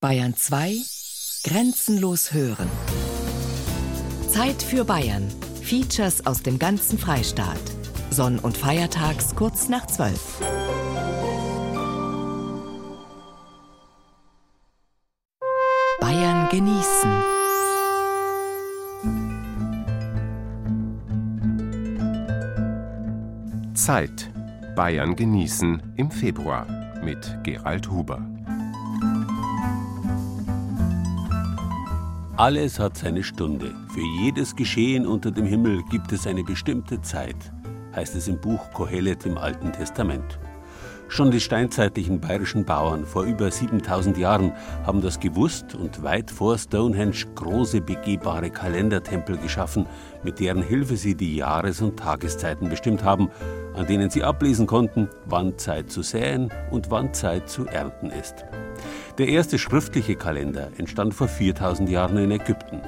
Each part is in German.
Bayern 2 Grenzenlos hören. Zeit für Bayern. Features aus dem ganzen Freistaat. Sonn- und Feiertags kurz nach 12. Bayern genießen. Zeit. Bayern genießen im Februar mit Gerald Huber. Alles hat seine Stunde. Für jedes Geschehen unter dem Himmel gibt es eine bestimmte Zeit, heißt es im Buch Kohelet im Alten Testament. Schon die steinzeitlichen bayerischen Bauern vor über 7000 Jahren haben das gewusst und weit vor Stonehenge große begehbare Kalendertempel geschaffen, mit deren Hilfe sie die Jahres- und Tageszeiten bestimmt haben, an denen sie ablesen konnten, wann Zeit zu säen und wann Zeit zu ernten ist. Der erste schriftliche Kalender entstand vor 4000 Jahren in Ägypten.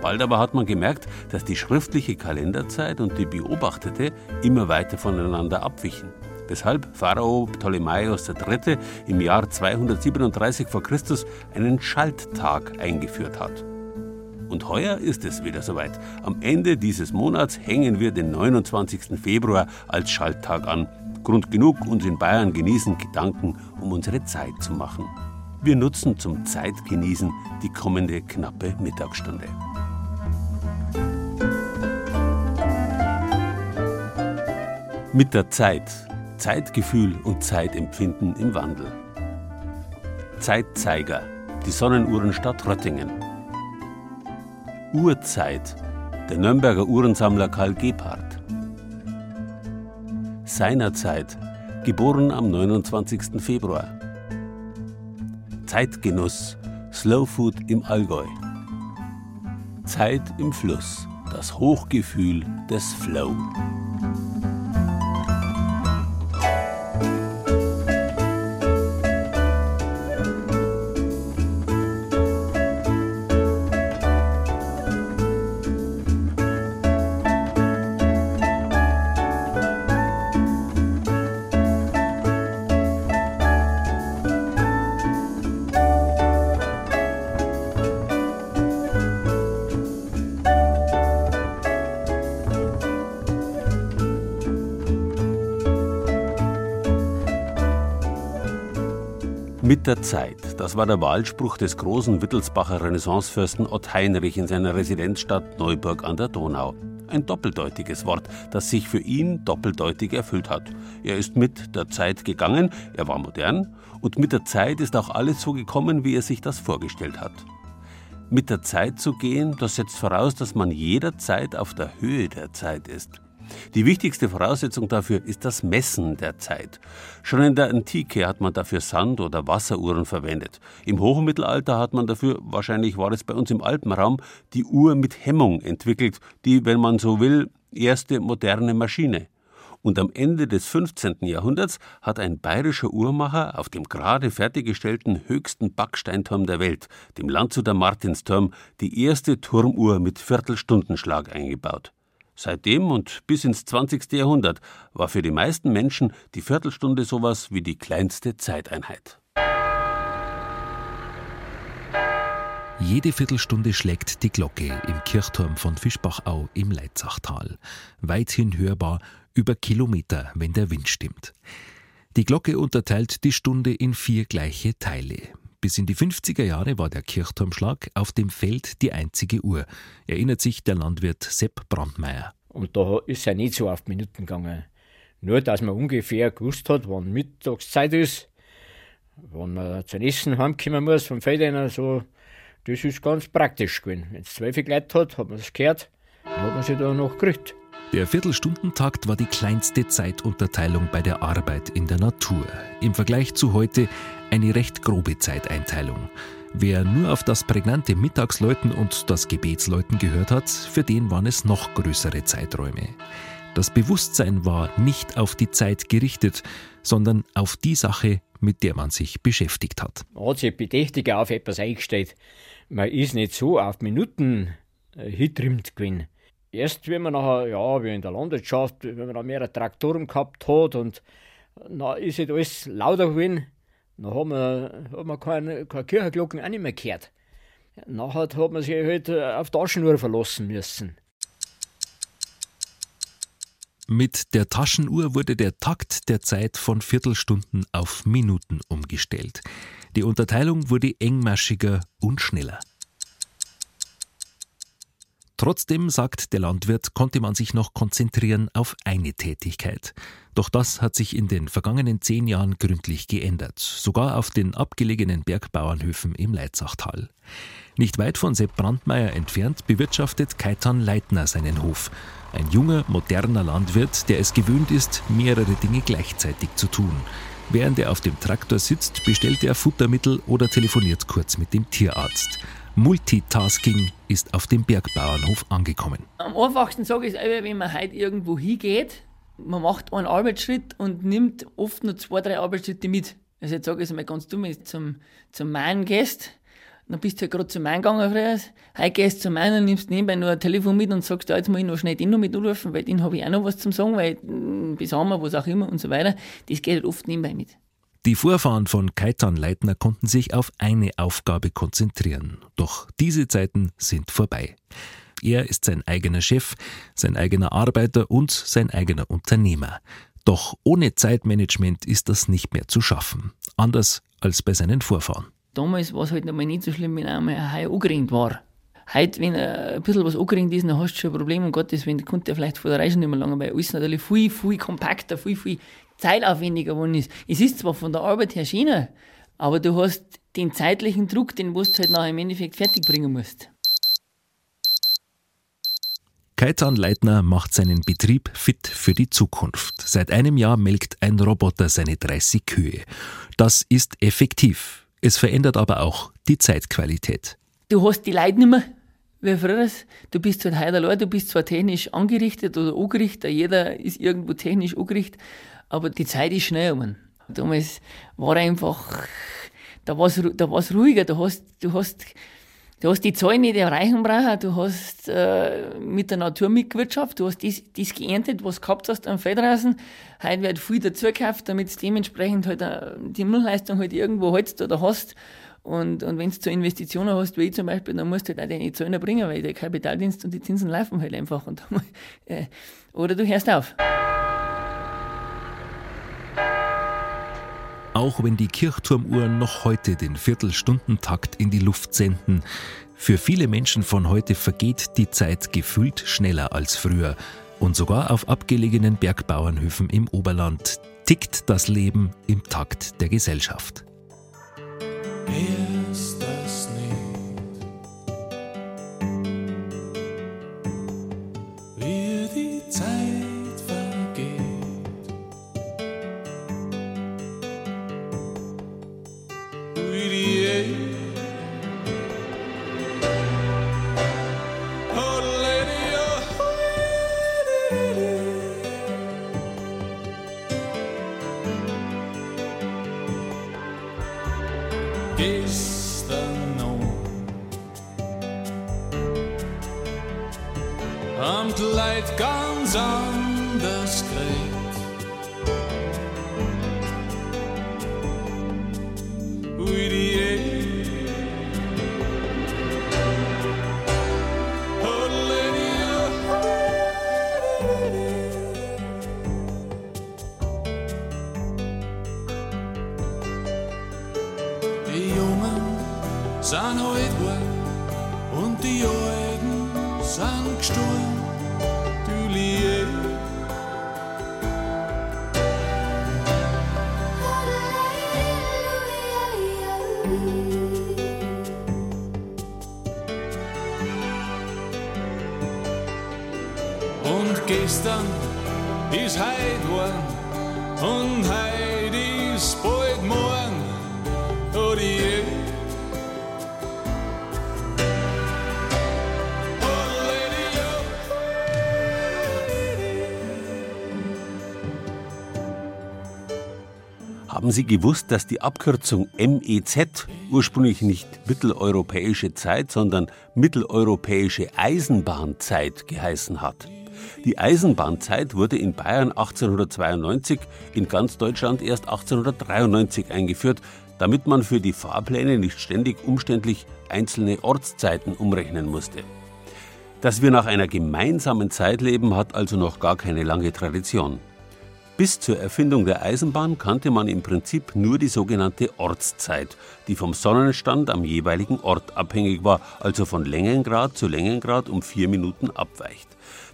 Bald aber hat man gemerkt, dass die schriftliche Kalenderzeit und die beobachtete immer weiter voneinander abwichen weshalb Pharao Ptolemaios III. im Jahr 237 v. Chr. einen Schalttag eingeführt hat. Und heuer ist es wieder soweit. Am Ende dieses Monats hängen wir den 29. Februar als Schalttag an. Grund genug, uns in Bayern genießen Gedanken, um unsere Zeit zu machen. Wir nutzen zum Zeitgenießen die kommende knappe Mittagsstunde. Mit der Zeit Zeitgefühl und Zeitempfinden im Wandel. Zeitzeiger, die Sonnenuhrenstadt Röttingen. Uhrzeit, der Nürnberger Uhrensammler Karl Gebhardt. Seinerzeit, geboren am 29. Februar. Zeitgenuss, Slow Food im Allgäu. Zeit im Fluss, das Hochgefühl des Flow. Mit der Zeit, das war der Wahlspruch des großen Wittelsbacher Renaissancefürsten Ott Heinrich in seiner Residenzstadt Neuburg an der Donau. Ein doppeldeutiges Wort, das sich für ihn doppeldeutig erfüllt hat. Er ist mit der Zeit gegangen, er war modern und mit der Zeit ist auch alles so gekommen, wie er sich das vorgestellt hat. Mit der Zeit zu gehen, das setzt voraus, dass man jederzeit auf der Höhe der Zeit ist. Die wichtigste Voraussetzung dafür ist das Messen der Zeit. Schon in der Antike hat man dafür Sand- oder Wasseruhren verwendet. Im Hochmittelalter hat man dafür, wahrscheinlich war es bei uns im Alpenraum, die Uhr mit Hemmung entwickelt, die, wenn man so will, erste moderne Maschine. Und am Ende des 15. Jahrhunderts hat ein bayerischer Uhrmacher auf dem gerade fertiggestellten höchsten Backsteinturm der Welt, dem Landshuter Martinsturm, die erste Turmuhr mit Viertelstundenschlag eingebaut. Seitdem und bis ins 20. Jahrhundert war für die meisten Menschen die Viertelstunde sowas wie die kleinste Zeiteinheit. Jede Viertelstunde schlägt die Glocke im Kirchturm von Fischbachau im Leitzachtal. Weithin hörbar über Kilometer, wenn der Wind stimmt. Die Glocke unterteilt die Stunde in vier gleiche Teile. Bis in die 50er Jahre war der Kirchturmschlag auf dem Feld die einzige Uhr, erinnert sich der Landwirt Sepp Brandmeier. Und da ist er nicht so auf Minuten gegangen. Nur, dass man ungefähr gewusst hat, wann Mittagszeit ist, wann man zum Essen heimkommen muss vom Feld so, das ist ganz praktisch gewesen. Wenn es zwölf Leute hat, hat man es gehört, dann hat man sich da noch gekriegt. Der Viertelstundentakt war die kleinste Zeitunterteilung bei der Arbeit in der Natur. Im Vergleich zu heute eine recht grobe Zeiteinteilung. Wer nur auf das prägnante Mittagsläuten und das Gebetsläuten gehört hat, für den waren es noch größere Zeiträume. Das Bewusstsein war nicht auf die Zeit gerichtet, sondern auf die Sache, mit der man sich beschäftigt hat. Man hat sich bedächtiger auf etwas eingestellt. Man ist nicht so auf Minuten äh, hitrimmt gewesen erst, wenn man nachher, ja, wie in der Landwirtschaft, wenn man da mehrere Traktoren gehabt hat und na ist halt alles lauter gewesen, Dann haben wir, haben wir keine, keine Kirchenglocken auch nicht mehr gehört. Nachher hat man sich halt äh, auf Taschenuhr verlassen müssen. Mit der Taschenuhr wurde der Takt der Zeit von Viertelstunden auf Minuten umgestellt. Die Unterteilung wurde engmaschiger und schneller. Trotzdem, sagt der Landwirt, konnte man sich noch konzentrieren auf eine Tätigkeit. Doch das hat sich in den vergangenen zehn Jahren gründlich geändert, sogar auf den abgelegenen Bergbauernhöfen im Leitzachtal. Nicht weit von Sepp Brandmeier entfernt bewirtschaftet Kaitan Leitner seinen Hof. Ein junger, moderner Landwirt, der es gewöhnt ist, mehrere Dinge gleichzeitig zu tun. Während er auf dem Traktor sitzt, bestellt er Futtermittel oder telefoniert kurz mit dem Tierarzt. Multitasking ist auf dem Bergbauernhof angekommen. Am einfachsten sage ich es wenn man heute irgendwo hingeht, man macht einen Arbeitsschritt und nimmt oft nur zwei, drei Arbeitsschritte mit. Also jetzt sage ich es mal ganz dumm, wenn du zum, zum Main gehst, dann bist du halt gerade zum Main gegangen früher, heute gehst du zum Main und nimmst nebenbei nur ein Telefon mit und sagst, ja, jetzt muss ich noch schnell den noch mit anrufen, weil den habe ich auch noch was zum sagen, weil hm, bis haben wir, was auch immer und so weiter. Das geht halt oft nebenbei mit. Die Vorfahren von Kaitan Leitner konnten sich auf eine Aufgabe konzentrieren. Doch diese Zeiten sind vorbei. Er ist sein eigener Chef, sein eigener Arbeiter und sein eigener Unternehmer. Doch ohne Zeitmanagement ist das nicht mehr zu schaffen. Anders als bei seinen Vorfahren. Damals war es halt noch mal nicht so schlimm, wenn einmal ein Hai angeringt war. Heute, wenn ein bisschen was angeringt ist, dann hast du schon ein Problem. Um Gottes Willen, konnte er vielleicht vor der Reise nicht mehr lange, weil alles natürlich viel, viel kompakter, viel, viel zeitaufwendiger geworden ist. Es ist zwar von der Arbeit her schöner, aber du hast den zeitlichen Druck, den du halt nachher im Endeffekt fertig bringen musst. Kaitan Leitner macht seinen Betrieb fit für die Zukunft. Seit einem Jahr melkt ein Roboter seine 30 Kühe. Das ist effektiv. Es verändert aber auch die Zeitqualität. Du hast die Leute nicht mehr wie früher. Du bist halt heute allein, du bist zwar technisch angerichtet oder angerichtet, jeder ist irgendwo technisch angerichtet, aber die Zeit ist schnell um. Damals war einfach, da war es da war's ruhiger, du hast, du hast, du hast die Zahlen nicht erreichen brauchen, du hast äh, mit der Natur mitgewirtschaftet, du hast das, das geerntet, was du gehabt hast am Feld draußen. Heute wird viel dazu gekauft, damit du dementsprechend halt äh, die Müllleistung halt irgendwo hältst oder hast. Und, und wenn du zu Investitionen hast, wie ich zum Beispiel, dann musst du halt auch deine Zahlen bringen, weil der Kapitaldienst und die Zinsen laufen halt einfach. Und, äh, oder du hörst auf. Auch wenn die Kirchturmuhren noch heute den Viertelstundentakt in die Luft senden, für viele Menschen von heute vergeht die Zeit gefühlt schneller als früher. Und sogar auf abgelegenen Bergbauernhöfen im Oberland tickt das Leben im Takt der Gesellschaft. Ist gestern noch am Kleid ganz anders kriegt. Sie gewusst, dass die Abkürzung MEZ ursprünglich nicht mitteleuropäische Zeit, sondern mitteleuropäische Eisenbahnzeit geheißen hat? Die Eisenbahnzeit wurde in Bayern 1892, in ganz Deutschland erst 1893 eingeführt. damit man für die Fahrpläne nicht ständig umständlich einzelne Ortszeiten umrechnen musste. Dass wir nach einer gemeinsamen Zeit leben, hat also noch gar keine lange Tradition. Bis zur Erfindung der Eisenbahn kannte man im Prinzip nur die sogenannte Ortszeit, die vom Sonnenstand am jeweiligen Ort abhängig war, also von Längengrad zu Längengrad um vier Minuten abweicht.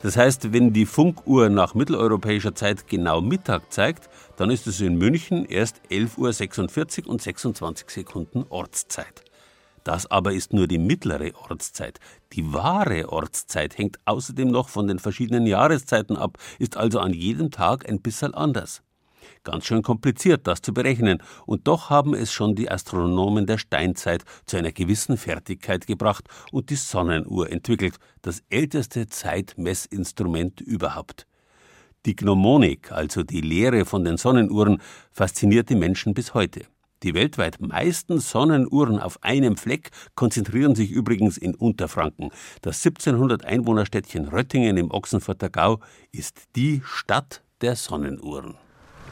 Das heißt, wenn die Funkuhr nach mitteleuropäischer Zeit genau Mittag zeigt, dann ist es in München erst 11.46 Uhr und 26 Sekunden Ortszeit. Das aber ist nur die mittlere Ortszeit. Die wahre Ortszeit hängt außerdem noch von den verschiedenen Jahreszeiten ab, ist also an jedem Tag ein bisschen anders. Ganz schön kompliziert, das zu berechnen, und doch haben es schon die Astronomen der Steinzeit zu einer gewissen Fertigkeit gebracht und die Sonnenuhr entwickelt, das älteste Zeitmessinstrument überhaupt. Die Gnomonik, also die Lehre von den Sonnenuhren, fasziniert die Menschen bis heute. Die weltweit meisten Sonnenuhren auf einem Fleck konzentrieren sich übrigens in Unterfranken. Das 1700 Einwohnerstädtchen Röttingen im Ochsenfurter Gau ist die Stadt der Sonnenuhren.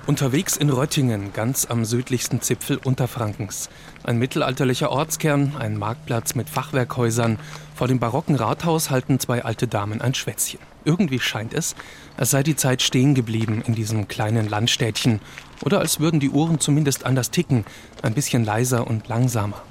Unterwegs in Röttingen, ganz am südlichsten Zipfel Unterfrankens. Ein mittelalterlicher Ortskern, ein Marktplatz mit Fachwerkhäusern. Vor dem barocken Rathaus halten zwei alte Damen ein Schwätzchen. Irgendwie scheint es, als sei die Zeit stehen geblieben in diesem kleinen Landstädtchen. Oder als würden die Uhren zumindest anders ticken, ein bisschen leiser und langsamer.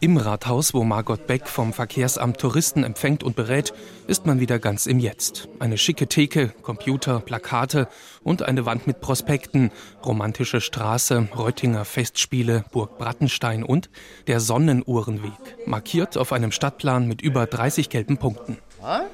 Im Rathaus, wo Margot Beck vom Verkehrsamt Touristen empfängt und berät, ist man wieder ganz im Jetzt. Eine schicke Theke, Computer, Plakate und eine Wand mit Prospekten, romantische Straße, Reutinger Festspiele, Burg Brattenstein und der Sonnenuhrenweg, markiert auf einem Stadtplan mit über 30 gelben Punkten.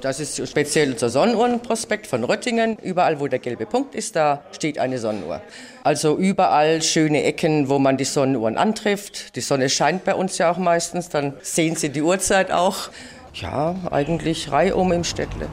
Das ist speziell unser Sonnenuhrenprospekt von Röttingen. Überall, wo der gelbe Punkt ist, da steht eine Sonnenuhr. Also überall schöne Ecken, wo man die Sonnenuhren antrifft. Die Sonne scheint bei uns ja auch meistens, dann sehen Sie die Uhrzeit auch. Ja, eigentlich reihum im Städtle.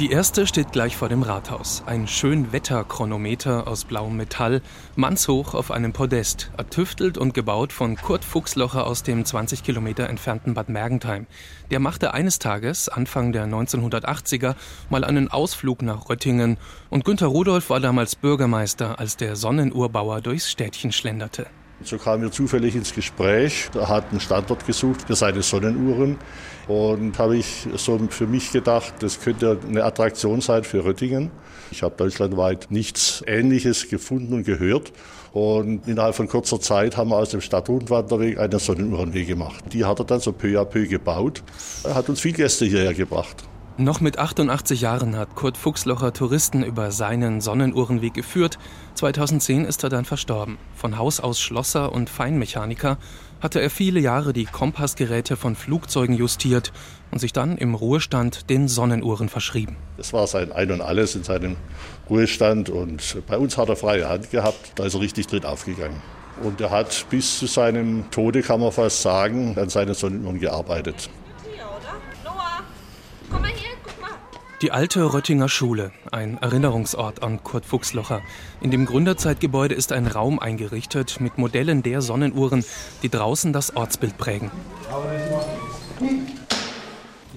Die erste steht gleich vor dem Rathaus. Ein Schönwetterchronometer aus blauem Metall, mannshoch auf einem Podest, ertüftelt und gebaut von Kurt Fuchslocher aus dem 20 Kilometer entfernten Bad Mergentheim. Der machte eines Tages, Anfang der 1980er, mal einen Ausflug nach Röttingen und Günter Rudolph war damals Bürgermeister, als der Sonnenuhrbauer durchs Städtchen schlenderte. So kamen wir zufällig ins Gespräch. Er hat einen Standort gesucht für seine Sonnenuhren. Und habe ich so für mich gedacht, das könnte eine Attraktion sein für Röttingen. Ich habe deutschlandweit nichts Ähnliches gefunden und gehört. Und innerhalb von kurzer Zeit haben wir aus dem Stadtrundwanderweg einen Sonnenuhrenweg gemacht. Die hat er dann so peu à peu gebaut. Er hat uns viele Gäste hierher gebracht. Noch mit 88 Jahren hat Kurt Fuchslocher Touristen über seinen Sonnenuhrenweg geführt. 2010 ist er dann verstorben. Von Haus aus Schlosser und Feinmechaniker hatte er viele Jahre die Kompassgeräte von Flugzeugen justiert und sich dann im Ruhestand den Sonnenuhren verschrieben. Das war sein Ein und Alles in seinem Ruhestand und bei uns hat er freie Hand gehabt, da ist er richtig drin aufgegangen. Und er hat bis zu seinem Tode, kann man fast sagen, an seinen Sonnenuhren gearbeitet. Die alte Röttinger Schule, ein Erinnerungsort an Kurt Fuchslocher. In dem Gründerzeitgebäude ist ein Raum eingerichtet mit Modellen der Sonnenuhren, die draußen das Ortsbild prägen.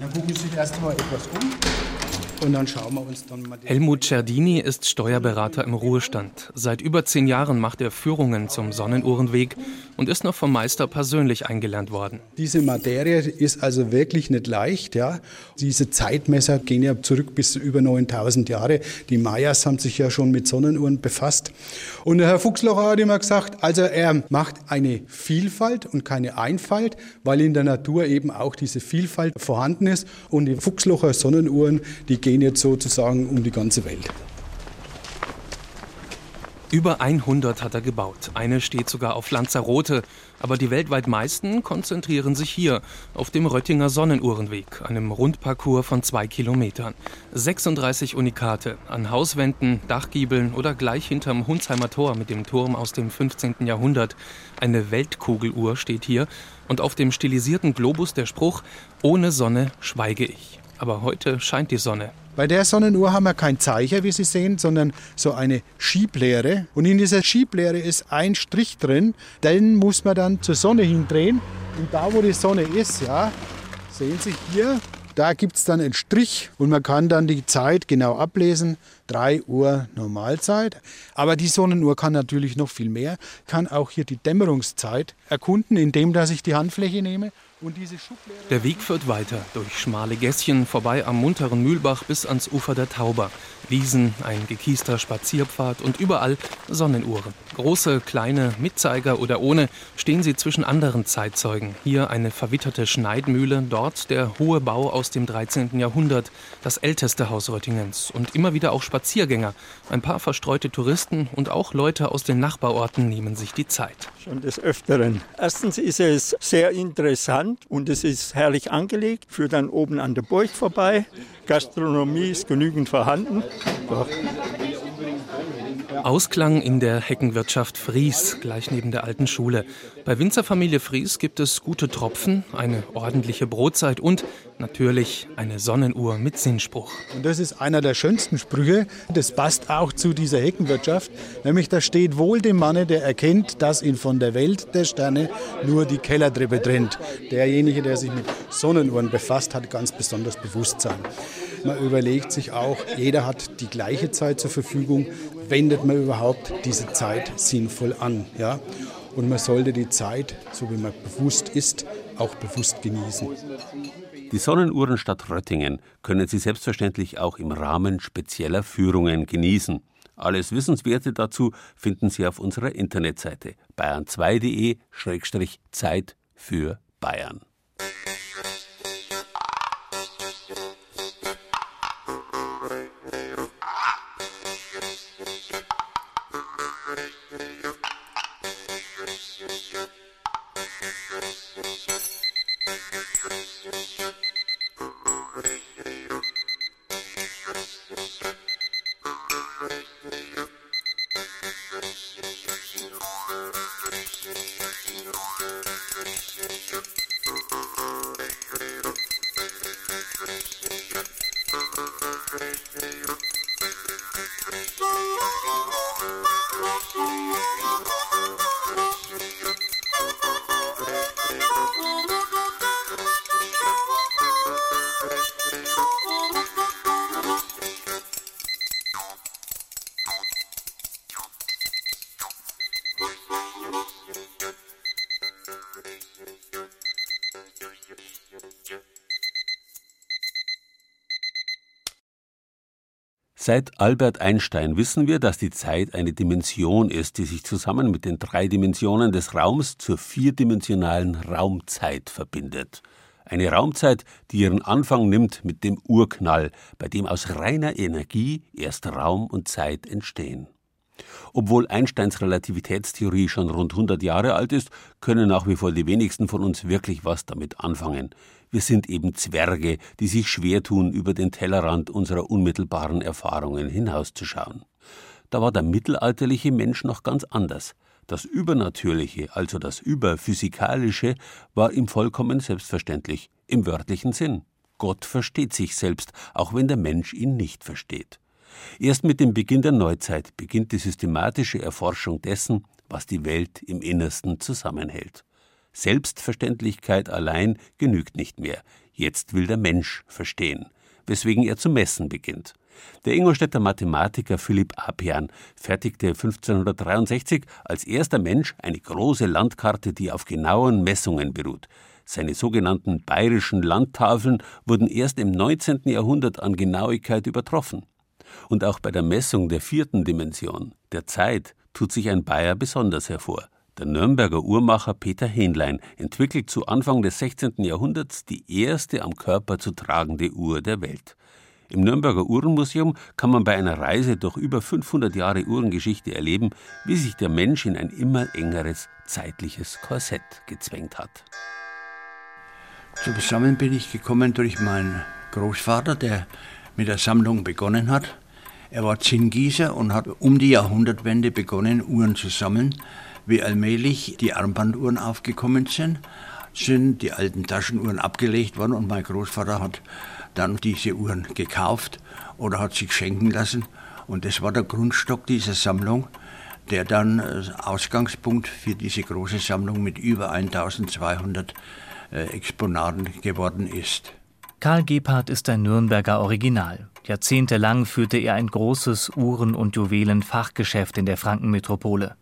Dann gucken Sie sich erst mal etwas um. Und dann schauen wir uns dann mal. Helmut Cerdini ist Steuerberater im Ruhestand. Seit über zehn Jahren macht er Führungen zum Sonnenuhrenweg und ist noch vom Meister persönlich eingelernt worden. Diese Materie ist also wirklich nicht leicht. Ja. Diese Zeitmesser gehen ja zurück bis über 9000 Jahre. Die Mayas haben sich ja schon mit Sonnenuhren befasst. Und der Herr Fuchslocher hat immer gesagt, also er macht eine Vielfalt und keine Einfalt, weil in der Natur eben auch diese Vielfalt vorhanden ist. Und die Fuchslocher Sonnenuhren, die gehen jetzt sozusagen um die ganze Welt. Über 100 hat er gebaut. Eine steht sogar auf Lanzarote. Aber die weltweit meisten konzentrieren sich hier, auf dem Röttinger Sonnenuhrenweg, einem Rundparcours von zwei Kilometern. 36 Unikate an Hauswänden, Dachgiebeln oder gleich hinterm Hundsheimer Tor mit dem Turm aus dem 15. Jahrhundert. Eine Weltkugeluhr steht hier und auf dem stilisierten Globus der Spruch: Ohne Sonne schweige ich. Aber heute scheint die Sonne. Bei der Sonnenuhr haben wir kein Zeicher, wie Sie sehen, sondern so eine Schieblehre. Und in dieser Schieblehre ist ein Strich drin. Den muss man dann zur Sonne hindrehen. Und da, wo die Sonne ist, ja, sehen Sie hier, Da gibt es dann einen Strich und man kann dann die Zeit genau ablesen. 3 Uhr Normalzeit. Aber die Sonnenuhr kann natürlich noch viel mehr, kann auch hier die Dämmerungszeit erkunden, indem dass ich die Handfläche nehme der Weg führt weiter durch schmale Gässchen vorbei am munteren Mühlbach bis ans Ufer der Tauber. Wiesen, ein gekiester Spazierpfad und überall Sonnenuhren. Große, kleine, mit Zeiger oder ohne, stehen sie zwischen anderen Zeitzeugen. Hier eine verwitterte Schneidmühle, dort der hohe Bau aus dem 13. Jahrhundert, das älteste Haus Röttingens. Und immer wieder auch Spaziergänger. Ein paar verstreute Touristen und auch Leute aus den Nachbarorten nehmen sich die Zeit. Schon des Öfteren. Erstens ist es sehr interessant und es ist herrlich angelegt. Führt dann oben an der Burg vorbei. Gastronomie ist genügend vorhanden. Doch. Ausklang in der Heckenwirtschaft Fries, gleich neben der alten Schule. Bei Winzerfamilie Fries gibt es gute Tropfen, eine ordentliche Brotzeit und natürlich eine Sonnenuhr mit Sinnspruch. Und das ist einer der schönsten Sprüche. Das passt auch zu dieser Heckenwirtschaft. Nämlich da steht wohl dem Manne, der erkennt, dass ihn von der Welt der Sterne nur die Kellertreppe trennt. Derjenige, der sich mit Sonnenuhren befasst, hat ganz besonders Bewusstsein. Man überlegt sich auch, jeder hat die gleiche Zeit zur Verfügung. Wendet man überhaupt diese Zeit sinnvoll an? Ja? Und man sollte die Zeit, so wie man bewusst ist, auch bewusst genießen. Die Sonnenuhrenstadt Röttingen können Sie selbstverständlich auch im Rahmen spezieller Führungen genießen. Alles Wissenswerte dazu finden Sie auf unserer Internetseite bayern2.de-zeit für Bayern. Seit Albert Einstein wissen wir, dass die Zeit eine Dimension ist, die sich zusammen mit den drei Dimensionen des Raums zur vierdimensionalen Raumzeit verbindet. Eine Raumzeit, die ihren Anfang nimmt mit dem Urknall, bei dem aus reiner Energie erst Raum und Zeit entstehen. Obwohl Einsteins Relativitätstheorie schon rund 100 Jahre alt ist, können nach wie vor die wenigsten von uns wirklich was damit anfangen. Wir sind eben Zwerge, die sich schwer tun, über den Tellerrand unserer unmittelbaren Erfahrungen hinauszuschauen. Da war der mittelalterliche Mensch noch ganz anders. Das Übernatürliche, also das Überphysikalische, war ihm vollkommen selbstverständlich, im wörtlichen Sinn. Gott versteht sich selbst, auch wenn der Mensch ihn nicht versteht. Erst mit dem Beginn der Neuzeit beginnt die systematische Erforschung dessen, was die Welt im Innersten zusammenhält. Selbstverständlichkeit allein genügt nicht mehr. Jetzt will der Mensch verstehen, weswegen er zu messen beginnt. Der Ingolstädter Mathematiker Philipp Apian fertigte 1563 als erster Mensch eine große Landkarte, die auf genauen Messungen beruht. Seine sogenannten bayerischen Landtafeln wurden erst im 19. Jahrhundert an Genauigkeit übertroffen. Und auch bei der Messung der vierten Dimension, der Zeit, tut sich ein Bayer besonders hervor. Der Nürnberger Uhrmacher Peter Hähnlein entwickelt zu Anfang des 16. Jahrhunderts die erste am Körper zu tragende Uhr der Welt. Im Nürnberger Uhrenmuseum kann man bei einer Reise durch über 500 Jahre Uhrengeschichte erleben, wie sich der Mensch in ein immer engeres zeitliches Korsett gezwängt hat. Zusammen bin ich gekommen durch meinen Großvater, der mit der Sammlung begonnen hat. Er war Zinngießer und hat um die Jahrhundertwende begonnen, Uhren zu sammeln wie allmählich die Armbanduhren aufgekommen sind, sind die alten Taschenuhren abgelegt worden und mein Großvater hat dann diese Uhren gekauft oder hat sich schenken lassen. Und das war der Grundstock dieser Sammlung, der dann äh, Ausgangspunkt für diese große Sammlung mit über 1200 äh, Exponaten geworden ist. Karl Gebhardt ist ein Nürnberger Original. Jahrzehntelang führte er ein großes Uhren- und Juwelenfachgeschäft in der Frankenmetropole.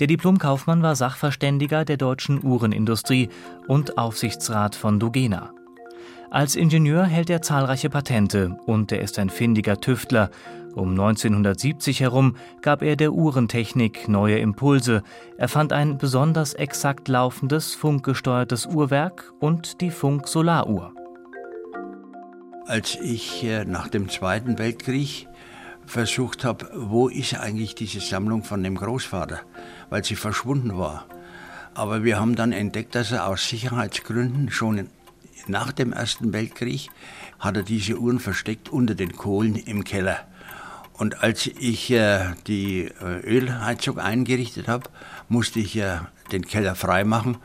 Der Diplomkaufmann war Sachverständiger der deutschen Uhrenindustrie und Aufsichtsrat von Dugena. Als Ingenieur hält er zahlreiche Patente und er ist ein findiger Tüftler. Um 1970 herum gab er der Uhrentechnik neue Impulse. Er fand ein besonders exakt laufendes funkgesteuertes Uhrwerk und die Funk-Solaruhr. Als ich äh, nach dem Zweiten Weltkrieg versucht habe, wo ist eigentlich diese Sammlung von dem Großvater, weil sie verschwunden war. Aber wir haben dann entdeckt, dass er aus Sicherheitsgründen schon nach dem Ersten Weltkrieg hat er diese Uhren versteckt unter den Kohlen im Keller. Und als ich äh, die äh, Ölheizung eingerichtet habe, musste ich den Keller freimachen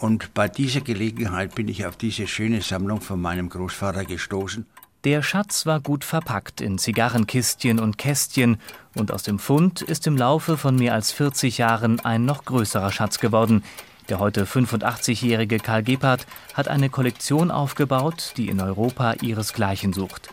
und bei dieser Gelegenheit bin ich auf diese schöne Sammlung von meinem Großvater gestoßen. Der Schatz war gut verpackt in Zigarrenkistchen und Kästchen und aus dem Fund ist im Laufe von mehr als 40 Jahren ein noch größerer Schatz geworden. Der heute 85-jährige Karl Gebhardt hat eine Kollektion aufgebaut, die in Europa ihresgleichen sucht.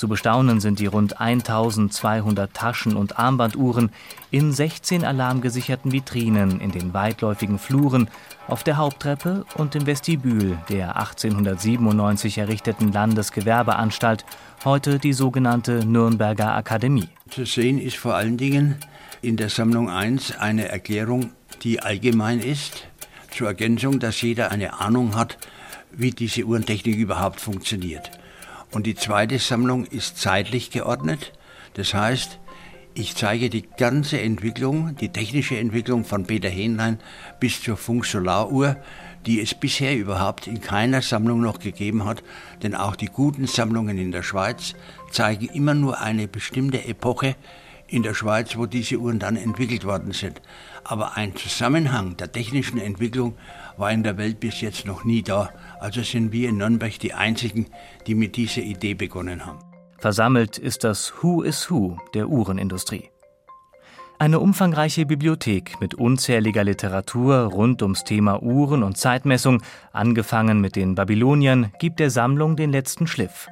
Zu bestaunen sind die rund 1200 Taschen- und Armbanduhren in 16 alarmgesicherten Vitrinen in den weitläufigen Fluren, auf der Haupttreppe und im Vestibül der 1897 errichteten Landesgewerbeanstalt, heute die sogenannte Nürnberger Akademie. Zu sehen ist vor allen Dingen in der Sammlung 1 eine Erklärung, die allgemein ist, zur Ergänzung, dass jeder eine Ahnung hat, wie diese Uhrentechnik überhaupt funktioniert. Und die zweite Sammlung ist zeitlich geordnet. Das heißt, ich zeige die ganze Entwicklung, die technische Entwicklung von Peter Hähnlein bis zur Funk-Solaruhr, die es bisher überhaupt in keiner Sammlung noch gegeben hat. Denn auch die guten Sammlungen in der Schweiz zeigen immer nur eine bestimmte Epoche in der Schweiz, wo diese Uhren dann entwickelt worden sind. Aber ein Zusammenhang der technischen Entwicklung war in der Welt bis jetzt noch nie da. Also sind wir in Nürnberg die Einzigen, die mit dieser Idee begonnen haben. Versammelt ist das Who is Who der Uhrenindustrie. Eine umfangreiche Bibliothek mit unzähliger Literatur rund ums Thema Uhren und Zeitmessung, angefangen mit den Babyloniern, gibt der Sammlung den letzten Schliff.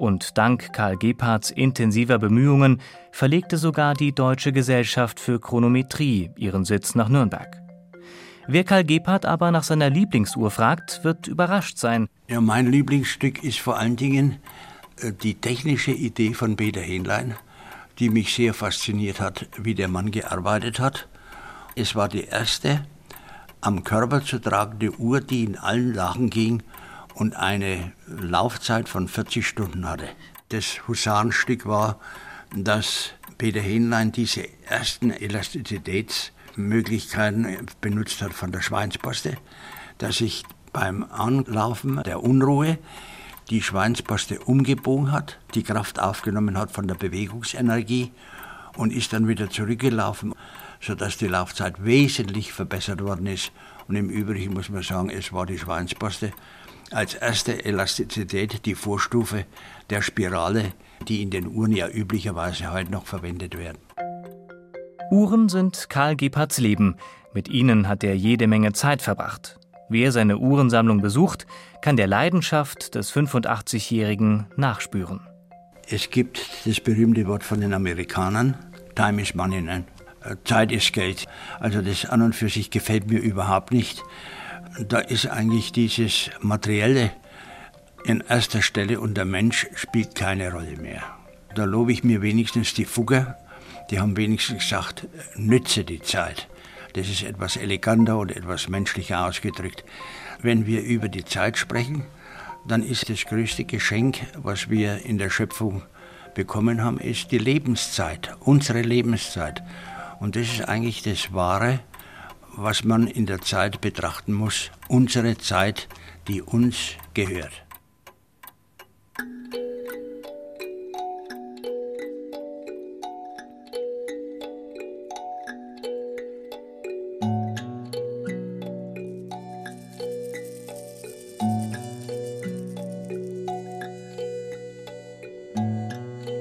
Und dank Karl Gebhardts intensiver Bemühungen verlegte sogar die Deutsche Gesellschaft für Chronometrie ihren Sitz nach Nürnberg. Wer Karl Gebhardt aber nach seiner Lieblingsuhr fragt, wird überrascht sein. Ja, mein Lieblingsstück ist vor allen Dingen äh, die technische Idee von Peter Hähnlein, die mich sehr fasziniert hat, wie der Mann gearbeitet hat. Es war die erste am Körper zu tragende Uhr, die in allen Lagen ging und eine Laufzeit von 40 Stunden hatte. Das Husarenstück war, dass Peter Hähnlein diese ersten Elastizitäts- Möglichkeiten benutzt hat von der Schweinsposte, dass sich beim Anlaufen der Unruhe die Schweinsposte umgebogen hat, die Kraft aufgenommen hat von der Bewegungsenergie und ist dann wieder zurückgelaufen, sodass die Laufzeit wesentlich verbessert worden ist. Und im Übrigen muss man sagen, es war die Schweinsposte als erste Elastizität die Vorstufe der Spirale, die in den Uhren ja üblicherweise heute noch verwendet werden. Uhren sind Karl Gebhardts Leben. Mit ihnen hat er jede Menge Zeit verbracht. Wer seine Uhrensammlung besucht, kann der Leidenschaft des 85-Jährigen nachspüren. Es gibt das berühmte Wort von den Amerikanern, Time is money. Ne? Zeit ist Geld. Also das an und für sich gefällt mir überhaupt nicht. Da ist eigentlich dieses Materielle in erster Stelle und der Mensch spielt keine Rolle mehr. Da lobe ich mir wenigstens die Fugger, die haben wenigstens gesagt, nütze die Zeit. Das ist etwas eleganter und etwas menschlicher ausgedrückt. Wenn wir über die Zeit sprechen, dann ist das größte Geschenk, was wir in der Schöpfung bekommen haben, ist die Lebenszeit, unsere Lebenszeit. Und das ist eigentlich das Wahre, was man in der Zeit betrachten muss, unsere Zeit, die uns gehört.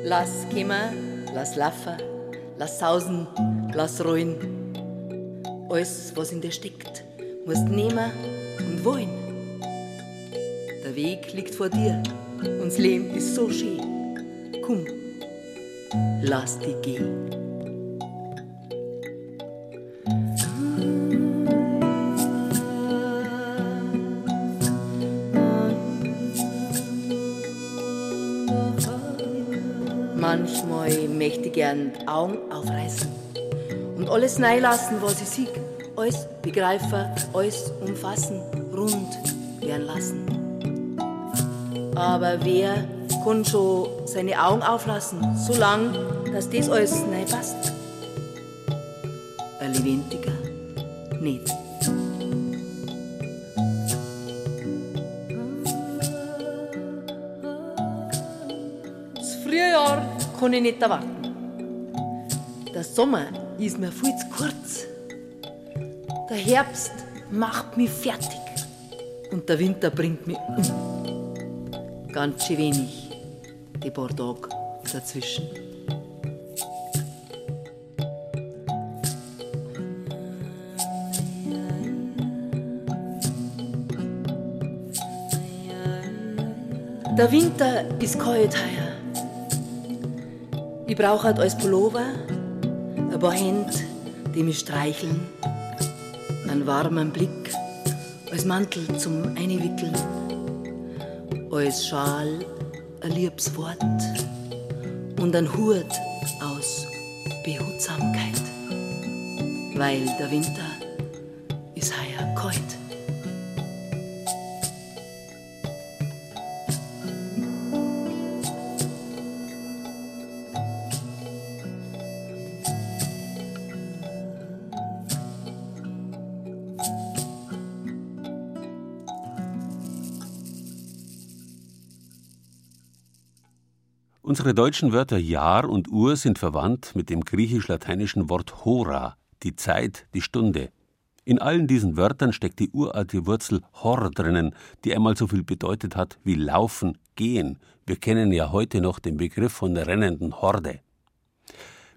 Lass kommen, lass laufen, lass sausen, lass rollen. Alles, was in dir steckt, musst nehmen und wollen. Der Weg liegt vor dir, Uns Leben ist so schön. Komm, lass dich gehen. Manchmal möchte ich gern Augen aufreißen und alles lassen, was ich sehe. Alles begreifen, alles umfassen, rund werden lassen. Aber wer kann schon seine Augen auflassen, so lang, dass das alles neu passt? Ein Lebendiger nicht. Das Frühjahr kann ich nicht erwarten. Der Sommer ist mir viel zu kurz. Der Herbst macht mich fertig und der Winter bringt mich um. Ganz schön wenig, die paar Tage dazwischen. Der Winter ist kalt heuer. Ich brauche halt als Pullover ein paar Hände, die mich streicheln, einen warmen Blick als Mantel zum Einwickeln, als Schal ein liebes Wort und ein Hut aus Behutsamkeit, weil der Winter Unsere deutschen Wörter Jahr und Uhr sind verwandt mit dem griechisch-lateinischen Wort Hora, die Zeit, die Stunde. In allen diesen Wörtern steckt die uralte Wurzel hor drinnen, die einmal so viel bedeutet hat wie laufen, gehen. Wir kennen ja heute noch den Begriff von der rennenden Horde.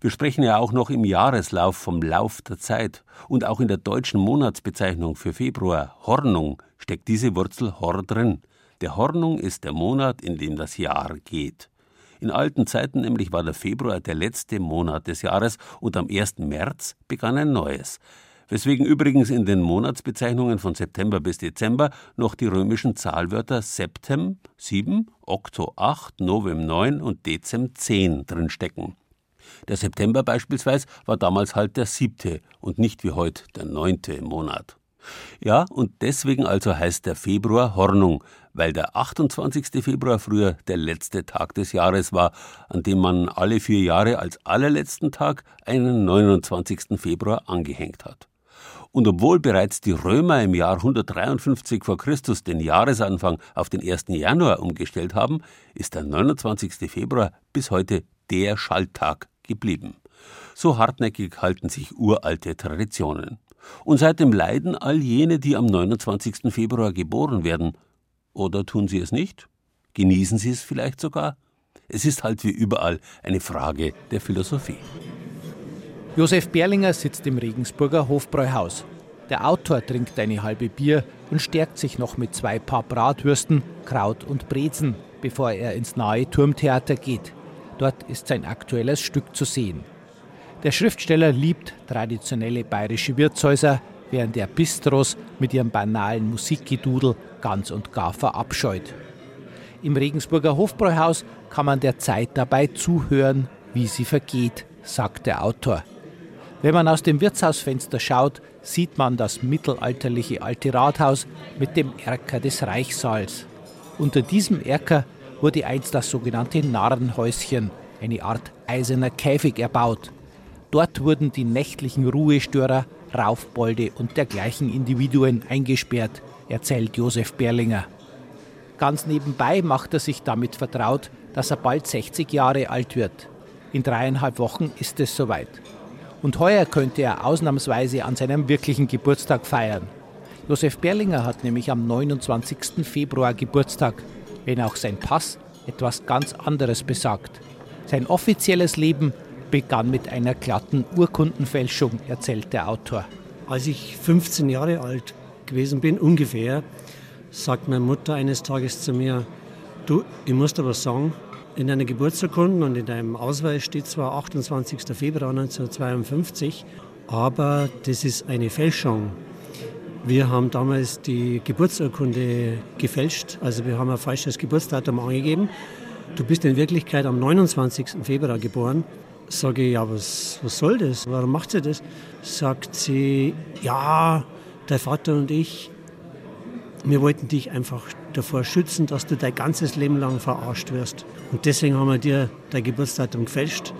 Wir sprechen ja auch noch im Jahreslauf vom Lauf der Zeit und auch in der deutschen Monatsbezeichnung für Februar, Hornung, steckt diese Wurzel hor drin. Der Hornung ist der Monat, in dem das Jahr geht. In alten Zeiten nämlich war der Februar der letzte Monat des Jahres und am 1. März begann ein neues. Weswegen übrigens in den Monatsbezeichnungen von September bis Dezember noch die römischen Zahlwörter Septem 7, Okto 8, Novem 9 und Dezem 10 drinstecken. Der September beispielsweise war damals halt der siebte und nicht wie heute der neunte Monat. Ja, und deswegen also heißt der Februar Hornung, weil der 28. Februar früher der letzte Tag des Jahres war, an dem man alle vier Jahre als allerletzten Tag einen 29. Februar angehängt hat. Und obwohl bereits die Römer im Jahr 153 vor Christus den Jahresanfang auf den 1. Januar umgestellt haben, ist der 29. Februar bis heute der Schalttag geblieben. So hartnäckig halten sich uralte Traditionen. Und seitdem leiden all jene, die am 29. Februar geboren werden. Oder tun sie es nicht? Genießen sie es vielleicht sogar? Es ist halt wie überall eine Frage der Philosophie. Josef Berlinger sitzt im Regensburger Hofbräuhaus. Der Autor trinkt eine halbe Bier und stärkt sich noch mit zwei Paar Bratwürsten, Kraut und Brezen, bevor er ins nahe Turmtheater geht. Dort ist sein aktuelles Stück zu sehen. Der Schriftsteller liebt traditionelle bayerische Wirtshäuser, während er Bistros mit ihrem banalen Musikgedudel ganz und gar verabscheut. Im Regensburger Hofbräuhaus kann man der Zeit dabei zuhören, wie sie vergeht, sagt der Autor. Wenn man aus dem Wirtshausfenster schaut, sieht man das mittelalterliche alte Rathaus mit dem Erker des Reichssaals. Unter diesem Erker wurde einst das sogenannte Narrenhäuschen, eine Art eiserner Käfig, erbaut. Dort wurden die nächtlichen Ruhestörer, Raufbolde und dergleichen Individuen eingesperrt, erzählt Josef Berlinger. Ganz nebenbei macht er sich damit vertraut, dass er bald 60 Jahre alt wird. In dreieinhalb Wochen ist es soweit. Und heuer könnte er ausnahmsweise an seinem wirklichen Geburtstag feiern. Josef Berlinger hat nämlich am 29. Februar Geburtstag, wenn auch sein Pass etwas ganz anderes besagt. Sein offizielles Leben begann mit einer glatten Urkundenfälschung, erzählt der Autor. Als ich 15 Jahre alt gewesen bin, ungefähr, sagt meine Mutter eines Tages zu mir, Du, ich muss dir was sagen. In deiner Geburtsurkunde und in deinem Ausweis steht zwar 28. Februar 1952, aber das ist eine Fälschung. Wir haben damals die Geburtsurkunde gefälscht, also wir haben ein falsches Geburtsdatum angegeben. Du bist in Wirklichkeit am 29. Februar geboren. Sage ich, ja, was, was soll das? Warum macht sie das? Sagt sie, ja, dein Vater und ich, wir wollten dich einfach davor schützen, dass du dein ganzes Leben lang verarscht wirst. Und deswegen haben wir dir dein Geburtsdatum gefälscht